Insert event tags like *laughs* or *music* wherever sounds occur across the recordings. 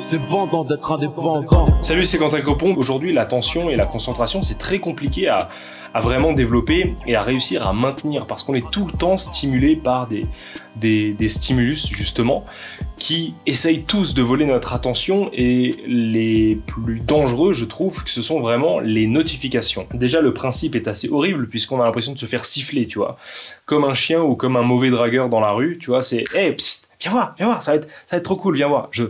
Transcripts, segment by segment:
C'est vendant d'être indépendant. Salut, c'est Quentin Copon. Aujourd'hui, l'attention et la concentration, c'est très compliqué à, vraiment développer et à réussir à maintenir parce qu'on est tout le temps stimulé par des, stimulus justement qui essayent tous de voler notre attention et les plus dangereux je trouve ce sont vraiment les notifications. Déjà le principe est assez horrible puisqu'on a l'impression de se faire siffler tu vois comme un chien ou comme un mauvais dragueur dans la rue tu vois c'est hey, viens voir viens voir ça va être, ça va être trop cool viens voir je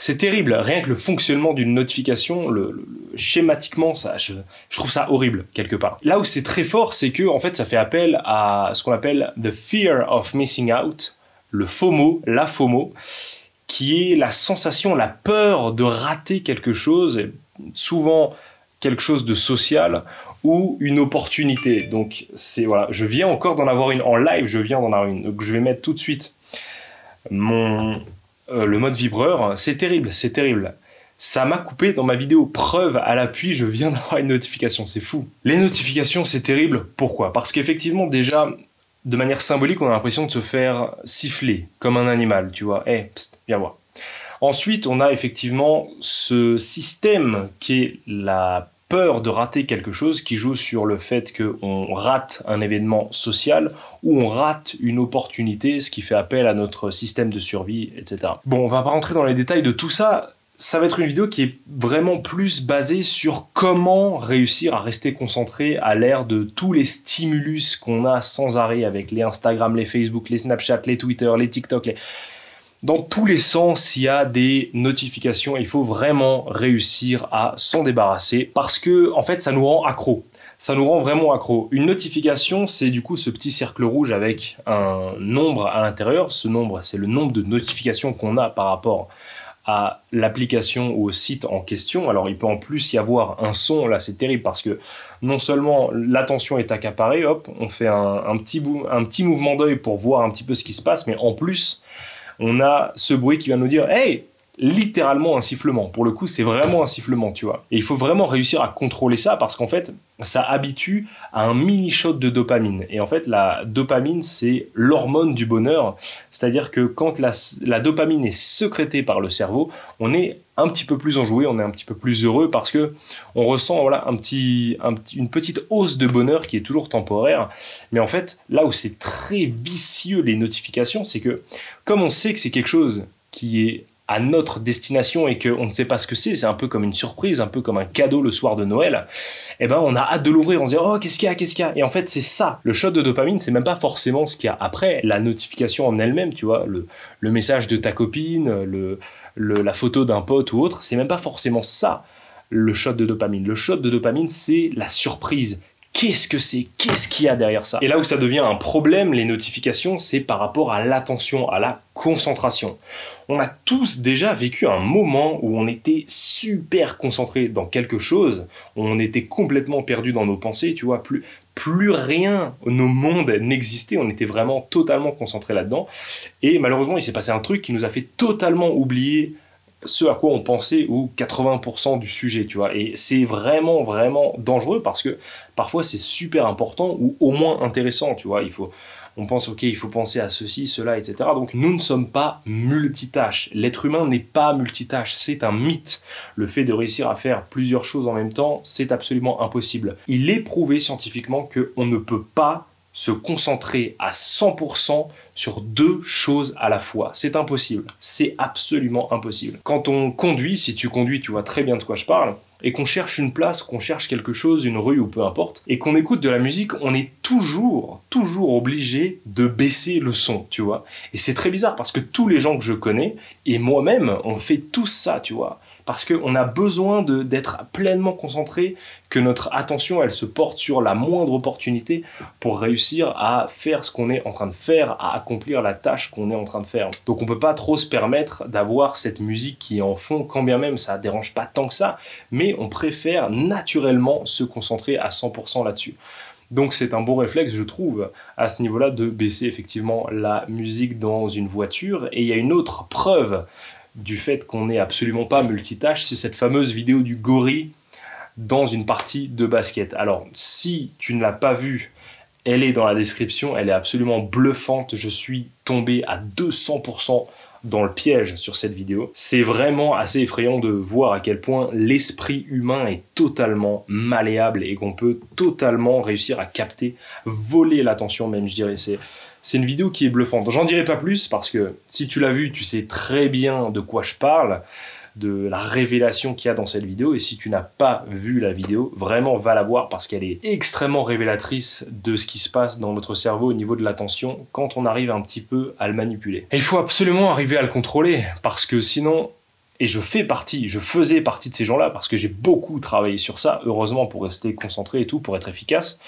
c'est terrible. Rien que le fonctionnement d'une notification, le, schématiquement, ça, je, trouve ça horrible quelque part. Là où c'est très fort, c'est que en fait, ça fait appel à ce qu'on appelle the fear of missing out, le FOMO, la FOMO, qui est la sensation, la peur de rater quelque chose, souvent quelque chose de social ou une opportunité. Donc c'est voilà, je viens encore d'en avoir une en live, je viens d'en avoir une. Donc je vais mettre tout de suite mon euh, le mode vibreur, c'est terrible, c'est terrible. Ça m'a coupé dans ma vidéo. Preuve à l'appui, je viens d'avoir une notification, c'est fou. Les notifications, c'est terrible. Pourquoi? Parce qu'effectivement, déjà, de manière symbolique, on a l'impression de se faire siffler comme un animal, tu vois. Eh, viens voir. Ensuite, on a effectivement ce système qui est la peur de rater quelque chose qui joue sur le fait qu'on rate un événement social ou on rate une opportunité, ce qui fait appel à notre système de survie, etc. Bon, on va pas rentrer dans les détails de tout ça. Ça va être une vidéo qui est vraiment plus basée sur comment réussir à rester concentré à l'ère de tous les stimulus qu'on a sans arrêt avec les Instagram, les Facebook, les Snapchat, les Twitter, les TikTok, les dans tous les sens, il y a des notifications. Il faut vraiment réussir à s'en débarrasser parce que, en fait, ça nous rend accro. Ça nous rend vraiment accro. Une notification, c'est du coup ce petit cercle rouge avec un nombre à l'intérieur. Ce nombre, c'est le nombre de notifications qu'on a par rapport à l'application ou au site en question. Alors il peut en plus y avoir un son, là c'est terrible parce que non seulement l'attention est accaparée, hop, on fait un, un petit, un petit mouvement d'œil pour voir un petit peu ce qui se passe, mais en plus on a ce bruit qui vient nous dire Hey, littéralement un sifflement. Pour le coup, c'est vraiment un sifflement, tu vois. Et il faut vraiment réussir à contrôler ça parce qu'en fait, ça habitue à un mini shot de dopamine. Et en fait, la dopamine, c'est l'hormone du bonheur. C'est-à-dire que quand la, dopamine est sécrétée par le cerveau, on est un petit peu plus enjoué, on est un petit peu plus heureux parce que on ressent voilà un petit, une petite hausse de bonheur qui est toujours temporaire. Mais en fait, là où c'est très vicieux les notifications, c'est que comme on sait que c'est quelque chose qui est à notre destination et qu'on ne sait pas ce que c'est, c'est un peu comme une surprise, un peu comme un cadeau le soir de Noël, eh ben on a hâte de l'ouvrir, on se dit oh qu'est-ce qu'il y a, qu'est-ce qu'il y a? Et en fait c'est ça, le shot de dopamine, c'est même pas forcément ce qu'il y a après, la notification en elle-même, tu vois, le, le message de ta copine, le, la photo d'un pote ou autre, c'est même pas forcément ça le shot de dopamine. Le shot de dopamine, c'est la surprise, Qu'est-ce que c'est? Qu'est-ce qu'il y a derrière ça? Et là où ça devient un problème, les notifications, c'est par rapport à l'attention, à la concentration. On a tous déjà vécu un moment où on était super concentré dans quelque chose, on était complètement perdu dans nos pensées, tu vois, plus, plus rien, nos mondes n'existait, on était vraiment totalement concentré là-dedans. Et malheureusement, il s'est passé un truc qui nous a fait totalement oublier ce à quoi on pensait ou 80% du sujet, tu vois. Et c'est vraiment, vraiment dangereux parce que parfois c'est super important ou au moins intéressant, tu vois. Il faut, on pense, ok, il faut penser à ceci, cela, etc. Donc nous ne sommes pas multitâches. L'être humain n'est pas multitâche, c'est un mythe. Le fait de réussir à faire plusieurs choses en même temps, c'est absolument impossible. Il est prouvé scientifiquement qu'on ne peut pas se concentrer à 100% sur deux choses à la fois. C'est impossible. C'est absolument impossible. Quand on conduit, si tu conduis, tu vois très bien de quoi je parle, et qu'on cherche une place, qu'on cherche quelque chose, une rue ou peu importe, et qu'on écoute de la musique, on est toujours, toujours obligé de baisser le son, tu vois. Et c'est très bizarre parce que tous les gens que je connais, et moi-même, on fait tout ça, tu vois parce qu'on a besoin d'être pleinement concentré, que notre attention, elle se porte sur la moindre opportunité pour réussir à faire ce qu'on est en train de faire, à accomplir la tâche qu'on est en train de faire. Donc on peut pas trop se permettre d'avoir cette musique qui est en fond, quand bien même ça dérange pas tant que ça, mais on préfère naturellement se concentrer à 100% là-dessus. Donc c'est un bon réflexe, je trouve, à ce niveau-là, de baisser effectivement la musique dans une voiture. Et il y a une autre preuve du fait qu'on n'est absolument pas multitâche, c'est cette fameuse vidéo du gorille dans une partie de basket. Alors, si tu ne l'as pas vue, elle est dans la description, elle est absolument bluffante, je suis tombé à 200% dans le piège sur cette vidéo. C'est vraiment assez effrayant de voir à quel point l'esprit humain est totalement malléable et qu'on peut totalement réussir à capter, voler l'attention même, je dirais. C'est c'est une vidéo qui est bluffante. J'en dirai pas plus parce que si tu l'as vu, tu sais très bien de quoi je parle, de la révélation qu'il y a dans cette vidéo. Et si tu n'as pas vu la vidéo, vraiment va la voir parce qu'elle est extrêmement révélatrice de ce qui se passe dans notre cerveau au niveau de l'attention quand on arrive un petit peu à le manipuler. Il faut absolument arriver à le contrôler parce que sinon et je fais partie, je faisais partie de ces gens-là parce que j'ai beaucoup travaillé sur ça, heureusement pour rester concentré et tout, pour être efficace.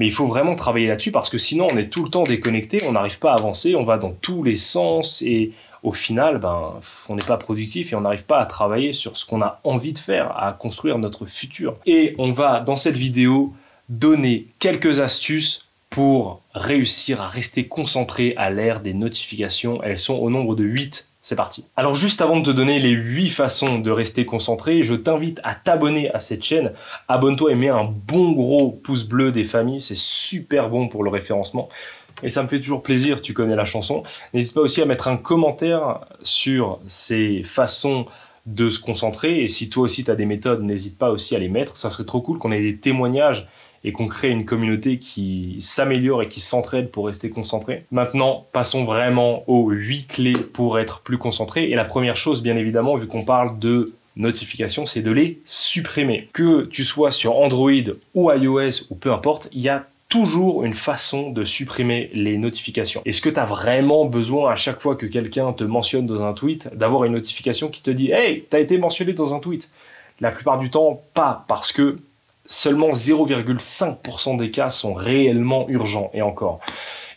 Mais il faut vraiment travailler là-dessus parce que sinon on est tout le temps déconnecté, on n'arrive pas à avancer, on va dans tous les sens et au final, ben, on n'est pas productif et on n'arrive pas à travailler sur ce qu'on a envie de faire, à construire notre futur. Et on va dans cette vidéo donner quelques astuces pour réussir à rester concentré à l'ère des notifications. Elles sont au nombre de 8 c'est parti. Alors juste avant de te donner les 8 façons de rester concentré, je t'invite à t'abonner à cette chaîne. Abonne-toi et mets un bon gros pouce bleu des familles, c'est super bon pour le référencement. Et ça me fait toujours plaisir, tu connais la chanson. N'hésite pas aussi à mettre un commentaire sur ces façons de se concentrer. Et si toi aussi tu as des méthodes, n'hésite pas aussi à les mettre. Ça serait trop cool qu'on ait des témoignages et qu'on crée une communauté qui s'améliore et qui s'entraide pour rester concentré. Maintenant, passons vraiment aux 8 clés pour être plus concentré. Et la première chose, bien évidemment, vu qu'on parle de notifications, c'est de les supprimer. Que tu sois sur Android ou iOS ou peu importe, il y a toujours une façon de supprimer les notifications. Est-ce que tu as vraiment besoin à chaque fois que quelqu'un te mentionne dans un tweet d'avoir une notification qui te dit Hey, t'as été mentionné dans un tweet? La plupart du temps, pas, parce que seulement 0,5% des cas sont réellement urgents, et encore.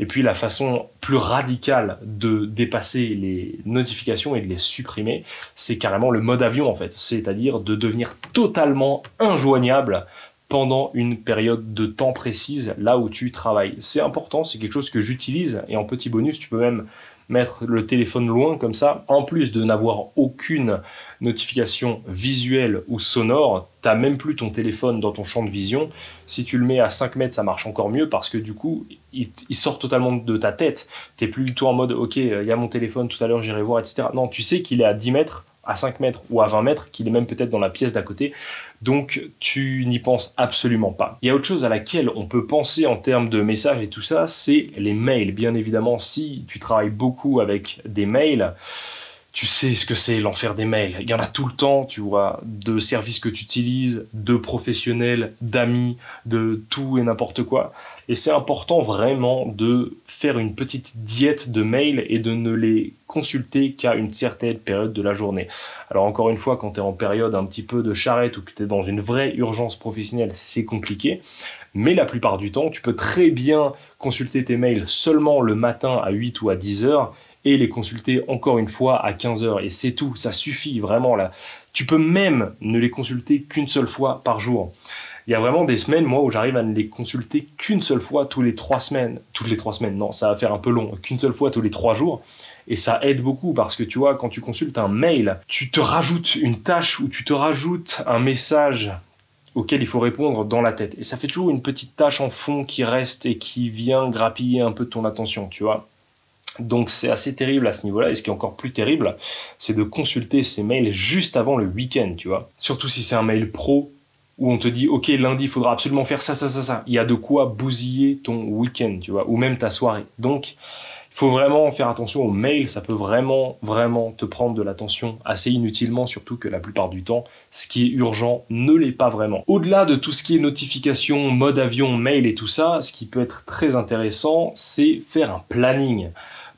Et puis la façon plus radicale de dépasser les notifications et de les supprimer, c'est carrément le mode avion en fait, c'est-à-dire de devenir totalement injoignable pendant une période de temps précise là où tu travailles. C'est important, c'est quelque chose que j'utilise et en petit bonus, tu peux même mettre le téléphone loin comme ça, en plus de n'avoir aucune notification visuelle ou sonore, t'as même plus ton téléphone dans ton champ de vision. Si tu le mets à 5 mètres, ça marche encore mieux parce que du coup, il, sort totalement de ta tête. T'es plus du tout en mode, ok, il y a mon téléphone, tout à l'heure j'irai voir, etc. Non, tu sais qu'il est à 10 mètres, à 5 mètres ou à 20 mètres, qu'il est même peut-être dans la pièce d'à côté. Donc tu n'y penses absolument pas. Il y a autre chose à laquelle on peut penser en termes de messages et tout ça, c'est les mails. Bien évidemment, si tu travailles beaucoup avec des mails, tu sais ce que c'est l'enfer des mails. Il y en a tout le temps, tu vois, de services que tu utilises, de professionnels, d'amis, de tout et n'importe quoi. Et c'est important vraiment de faire une petite diète de mails et de ne les consulter qu'à une certaine période de la journée. Alors encore une fois, quand tu es en période un petit peu de charrette ou que tu es dans une vraie urgence professionnelle, c'est compliqué. Mais la plupart du temps, tu peux très bien consulter tes mails seulement le matin à 8 ou à 10 heures et les consulter encore une fois à 15 heures. Et c'est tout, ça suffit vraiment là. Tu peux même ne les consulter qu'une seule fois par jour. Il y a vraiment des semaines, moi, où j'arrive à ne les consulter qu'une seule fois tous les trois semaines. Toutes les trois semaines, non, ça va faire un peu long. Qu'une seule fois tous les trois jours. Et ça aide beaucoup parce que tu vois, quand tu consultes un mail, tu te rajoutes une tâche ou tu te rajoutes un message auquel il faut répondre dans la tête. Et ça fait toujours une petite tâche en fond qui reste et qui vient grappiller un peu ton attention, tu vois. Donc c'est assez terrible à ce niveau-là. Et ce qui est encore plus terrible, c'est de consulter ces mails juste avant le week-end, tu vois. Surtout si c'est un mail pro où on te dit, OK, lundi, il faudra absolument faire ça, ça, ça, ça. Il y a de quoi bousiller ton week-end, tu vois, ou même ta soirée. Donc, il faut vraiment faire attention aux mails. Ça peut vraiment, vraiment te prendre de l'attention assez inutilement, surtout que la plupart du temps, ce qui est urgent ne l'est pas vraiment. Au-delà de tout ce qui est notification, mode avion, mail et tout ça, ce qui peut être très intéressant, c'est faire un planning.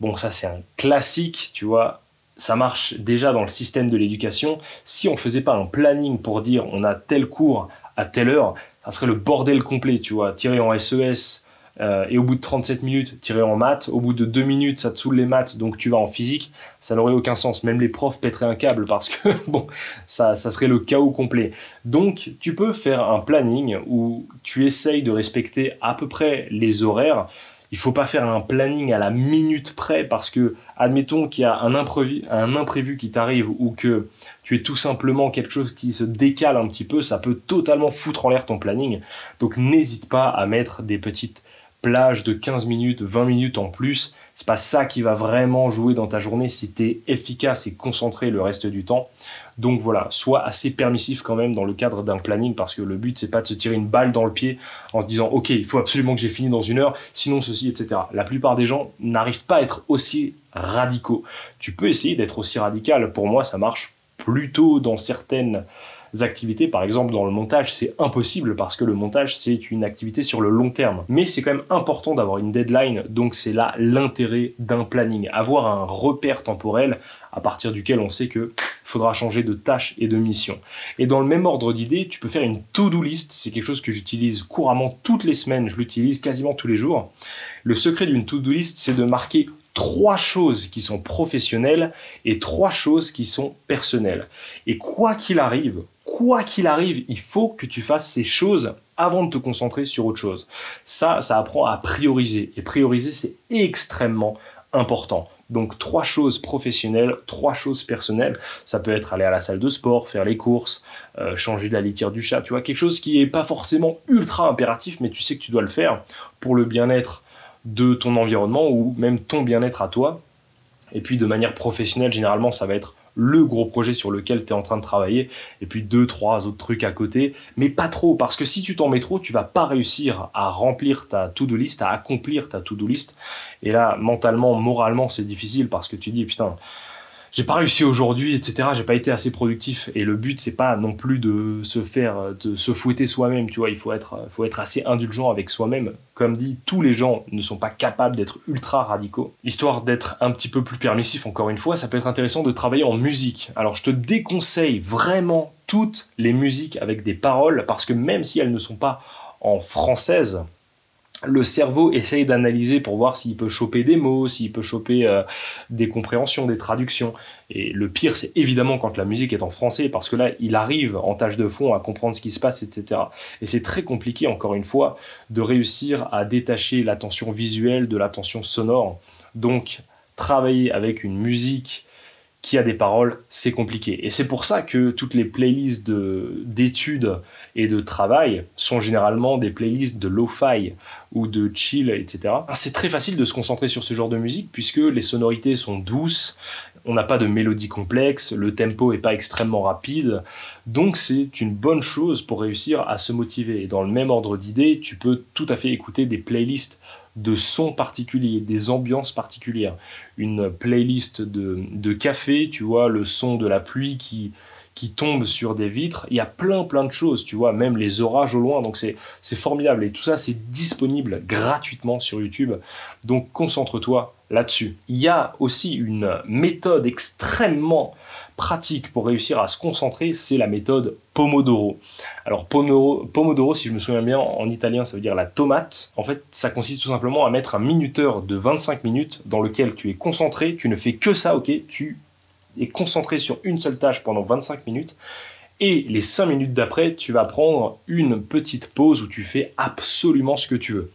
Bon, ça c'est un classique, tu vois. Ça marche déjà dans le système de l'éducation. Si on faisait pas un planning pour dire on a tel cours à telle heure, ça serait le bordel complet, tu vois. Tirer en SES euh, et au bout de 37 minutes, tirer en maths. Au bout de 2 minutes, ça te saoule les maths, donc tu vas en physique. Ça n'aurait aucun sens. Même les profs pèteraient un câble parce que, *laughs* bon, ça, ça serait le chaos complet. Donc, tu peux faire un planning où tu essayes de respecter à peu près les horaires il faut pas faire un planning à la minute près parce que, admettons qu'il y a un imprévu, un imprévu qui t'arrive ou que tu es tout simplement quelque chose qui se décale un petit peu, ça peut totalement foutre en l'air ton planning. Donc n'hésite pas à mettre des petites plages de 15 minutes, 20 minutes en plus C'est pas ça qui va vraiment jouer dans ta journée si tu efficace et concentré le reste du temps. Donc voilà, sois assez permissif quand même dans le cadre d'un planning parce que le but c'est pas de se tirer une balle dans le pied en se disant ok il faut absolument que j'ai fini dans une heure, sinon ceci, etc. La plupart des gens n'arrivent pas à être aussi radicaux. Tu peux essayer d'être aussi radical. Pour moi ça marche plutôt dans certaines activités. Par exemple, dans le montage, c'est impossible parce que le montage, c'est une activité sur le long terme. Mais c'est quand même important d'avoir une deadline, donc c'est là l'intérêt d'un planning. Avoir un repère temporel à partir duquel on sait que faudra changer de tâche et de mission. Et dans le même ordre d'idée, tu peux faire une to-do list. C'est quelque chose que j'utilise couramment toutes les semaines. Je l'utilise quasiment tous les jours. Le secret d'une to-do list, c'est de marquer trois choses qui sont professionnelles et trois choses qui sont personnelles. Et quoi qu'il arrive, quoi qu'il arrive, il faut que tu fasses ces choses avant de te concentrer sur autre chose. Ça, ça apprend à prioriser. Et prioriser, c'est extrêmement important. Donc trois choses professionnelles, trois choses personnelles. Ça peut être aller à la salle de sport, faire les courses, euh, changer de la litière du chat, tu vois, quelque chose qui n'est pas forcément ultra impératif, mais tu sais que tu dois le faire pour le bien-être de ton environnement ou même ton bien-être à toi. Et puis de manière professionnelle, généralement, ça va être le gros projet sur lequel tu es en train de travailler, et puis deux, trois autres trucs à côté, mais pas trop, parce que si tu t'en mets trop, tu vas pas réussir à remplir ta to-do list, à accomplir ta to-do list. Et là, mentalement, moralement, c'est difficile parce que tu dis, putain, j'ai pas réussi aujourd'hui, etc. J'ai pas été assez productif. Et le but, c'est pas non plus de se faire, de se fouetter soi-même. Tu vois, il faut être, faut être assez indulgent avec soi-même. Comme dit, tous les gens ne sont pas capables d'être ultra radicaux. Histoire d'être un petit peu plus permissif, encore une fois, ça peut être intéressant de travailler en musique. Alors, je te déconseille vraiment toutes les musiques avec des paroles parce que même si elles ne sont pas en française, le cerveau essaye d'analyser pour voir s'il peut choper des mots, s'il peut choper euh, des compréhensions, des traductions. Et le pire, c'est évidemment quand la musique est en français, parce que là, il arrive en tâche de fond à comprendre ce qui se passe, etc. Et c'est très compliqué, encore une fois, de réussir à détacher l'attention visuelle de l'attention sonore. Donc, travailler avec une musique qui a des paroles, c'est compliqué. Et c'est pour ça que toutes les playlists d'études et de travail sont généralement des playlists de lo-fi ou de chill, etc. Ah, c'est très facile de se concentrer sur ce genre de musique puisque les sonorités sont douces, on n'a pas de mélodie complexe, le tempo est pas extrêmement rapide, donc c'est une bonne chose pour réussir à se motiver. Et dans le même ordre d'idées, tu peux tout à fait écouter des playlists de sons particuliers, des ambiances particulières. Une playlist de, de café, tu vois, le son de la pluie qui, qui tombe sur des vitres. Il y a plein plein de choses, tu vois, même les orages au loin. Donc c'est formidable. Et tout ça, c'est disponible gratuitement sur YouTube. Donc concentre-toi là-dessus. Il y a aussi une méthode extrêmement pratique pour réussir à se concentrer, c'est la méthode Pomodoro. Alors Pomodoro, Pomodoro, si je me souviens bien, en italien ça veut dire la tomate. En fait, ça consiste tout simplement à mettre un minuteur de 25 minutes dans lequel tu es concentré, tu ne fais que ça, ok, tu es concentré sur une seule tâche pendant 25 minutes. Et les 5 minutes d'après, tu vas prendre une petite pause où tu fais absolument ce que tu veux.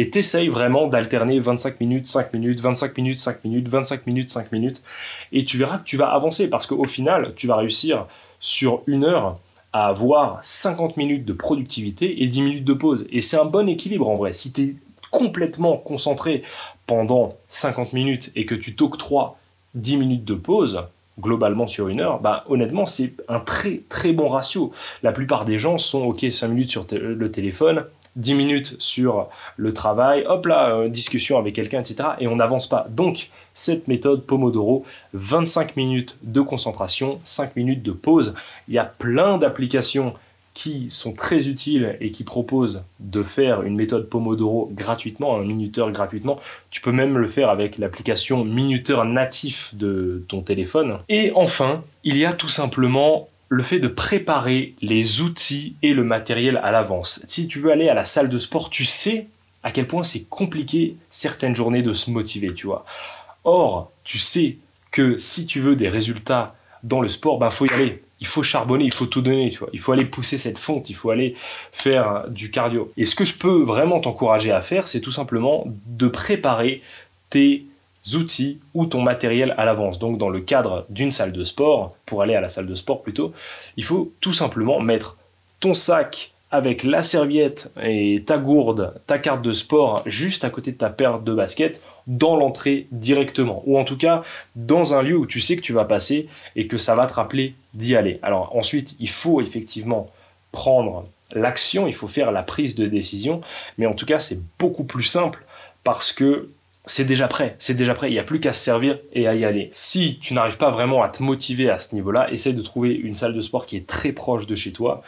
Et t'essayes vraiment d'alterner 25 minutes, 5 minutes, 25 minutes, 5 minutes, 25 minutes, 5 minutes. Et tu verras que tu vas avancer parce qu'au final, tu vas réussir sur une heure à avoir 50 minutes de productivité et 10 minutes de pause. Et c'est un bon équilibre en vrai. Si tu es complètement concentré pendant 50 minutes et que tu t'octroies 10 minutes de pause, globalement sur une heure, bah honnêtement c'est un très très bon ratio. La plupart des gens sont ok 5 minutes sur le téléphone, 10 minutes sur le travail, hop là, euh, discussion avec quelqu'un, etc. Et on n'avance pas. Donc cette méthode Pomodoro, 25 minutes de concentration, 5 minutes de pause. Il y a plein d'applications qui sont très utiles et qui proposent de faire une méthode Pomodoro gratuitement, un minuteur gratuitement. Tu peux même le faire avec l'application minuteur natif de ton téléphone. Et enfin, il y a tout simplement le fait de préparer les outils et le matériel à l'avance. Si tu veux aller à la salle de sport, tu sais à quel point c'est compliqué certaines journées de se motiver, tu vois. Or, tu sais que si tu veux des résultats dans le sport, ben faut y aller il faut charbonner, il faut tout donner, tu vois. Il faut aller pousser cette fonte, il faut aller faire du cardio. Et ce que je peux vraiment t'encourager à faire, c'est tout simplement de préparer tes outils ou ton matériel à l'avance. Donc dans le cadre d'une salle de sport, pour aller à la salle de sport plutôt, il faut tout simplement mettre ton sac avec la serviette et ta gourde, ta carte de sport juste à côté de ta paire de baskets dans l'entrée directement. Ou en tout cas dans un lieu où tu sais que tu vas passer et que ça va te rappeler d'y aller. Alors ensuite, il faut effectivement prendre l'action, il faut faire la prise de décision, mais en tout cas c'est beaucoup plus simple parce que c'est déjà prêt, c'est déjà prêt, il n'y a plus qu'à se servir et à y aller. Si tu n'arrives pas vraiment à te motiver à ce niveau-là, essaye de trouver une salle de sport qui est très proche de chez toi,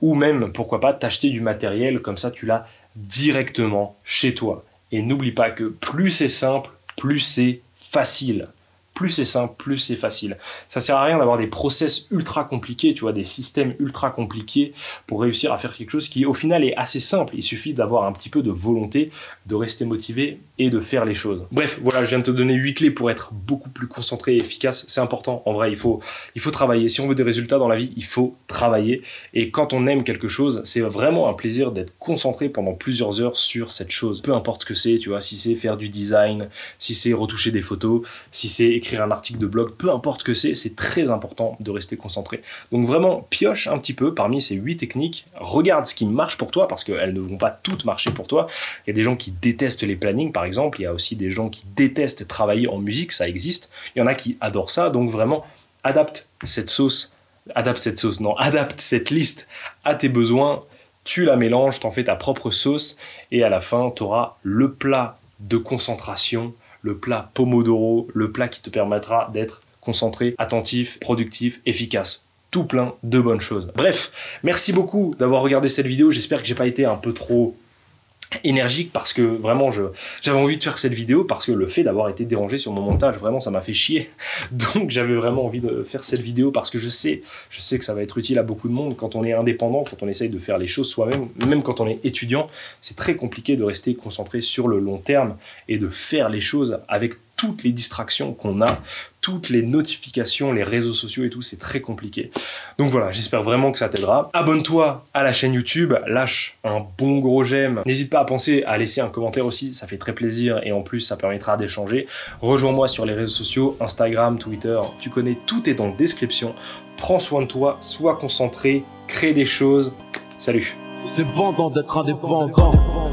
ou même, pourquoi pas, t'acheter du matériel, comme ça tu l'as directement chez toi. Et n'oublie pas que plus c'est simple, plus c'est facile plus c'est simple, plus c'est facile. Ça sert à rien d'avoir des process ultra compliqués, tu vois, des systèmes ultra compliqués pour réussir à faire quelque chose qui au final est assez simple. Il suffit d'avoir un petit peu de volonté, de rester motivé et de faire les choses. Bref, voilà, je viens de te donner 8 clés pour être beaucoup plus concentré et efficace. C'est important. En vrai, il faut, il faut travailler. Si on veut des résultats dans la vie, il faut travailler. Et quand on aime quelque chose, c'est vraiment un plaisir d'être concentré pendant plusieurs heures sur cette chose. Peu importe ce que c'est, tu vois, si c'est faire du design, si c'est retoucher des photos, si c'est écrire un article de blog, peu importe que c'est, c'est très important de rester concentré. Donc vraiment, pioche un petit peu parmi ces huit techniques, regarde ce qui marche pour toi, parce qu'elles ne vont pas toutes marcher pour toi. Il y a des gens qui détestent les plannings, par exemple, il y a aussi des gens qui détestent travailler en musique, ça existe. Il y en a qui adorent ça, donc vraiment, adapte cette sauce, adapte cette sauce, non, *laughs* adapte cette liste à tes besoins, tu la mélanges, t'en fais ta propre sauce, et à la fin, tu auras le plat de concentration le plat Pomodoro, le plat qui te permettra d'être concentré, attentif, productif, efficace tout plein de bonnes choses. Bref, merci beaucoup d'avoir regardé cette vidéo. J'espère que j'ai pas été un peu trop énergique parce que vraiment j'avais envie de faire cette vidéo parce que le fait d'avoir été dérangé sur mon montage vraiment ça m'a fait chier. *laughs* Donc j'avais vraiment envie de faire cette vidéo parce que je sais je sais que ça va être utile à beaucoup de monde. Quand on est indépendant quand on essaye de faire les choses soi-même même quand on est étudiant c'est très compliqué de rester concentré sur le long terme et de faire les choses avec toutes les distractions qu'on a, toutes les notifications, les réseaux sociaux et tout, c'est très compliqué. Donc voilà, j'espère vraiment que ça t'aidera. Abonne-toi à la chaîne YouTube, lâche un bon gros j'aime. N'hésite pas à penser à laisser un commentaire aussi, ça fait très plaisir et en plus ça permettra d'échanger. Rejoins-moi sur les réseaux sociaux, Instagram, Twitter, tu connais, tout est dans la description. Prends soin de toi, sois concentré, crée des choses. Salut C'est bon d'être indépendant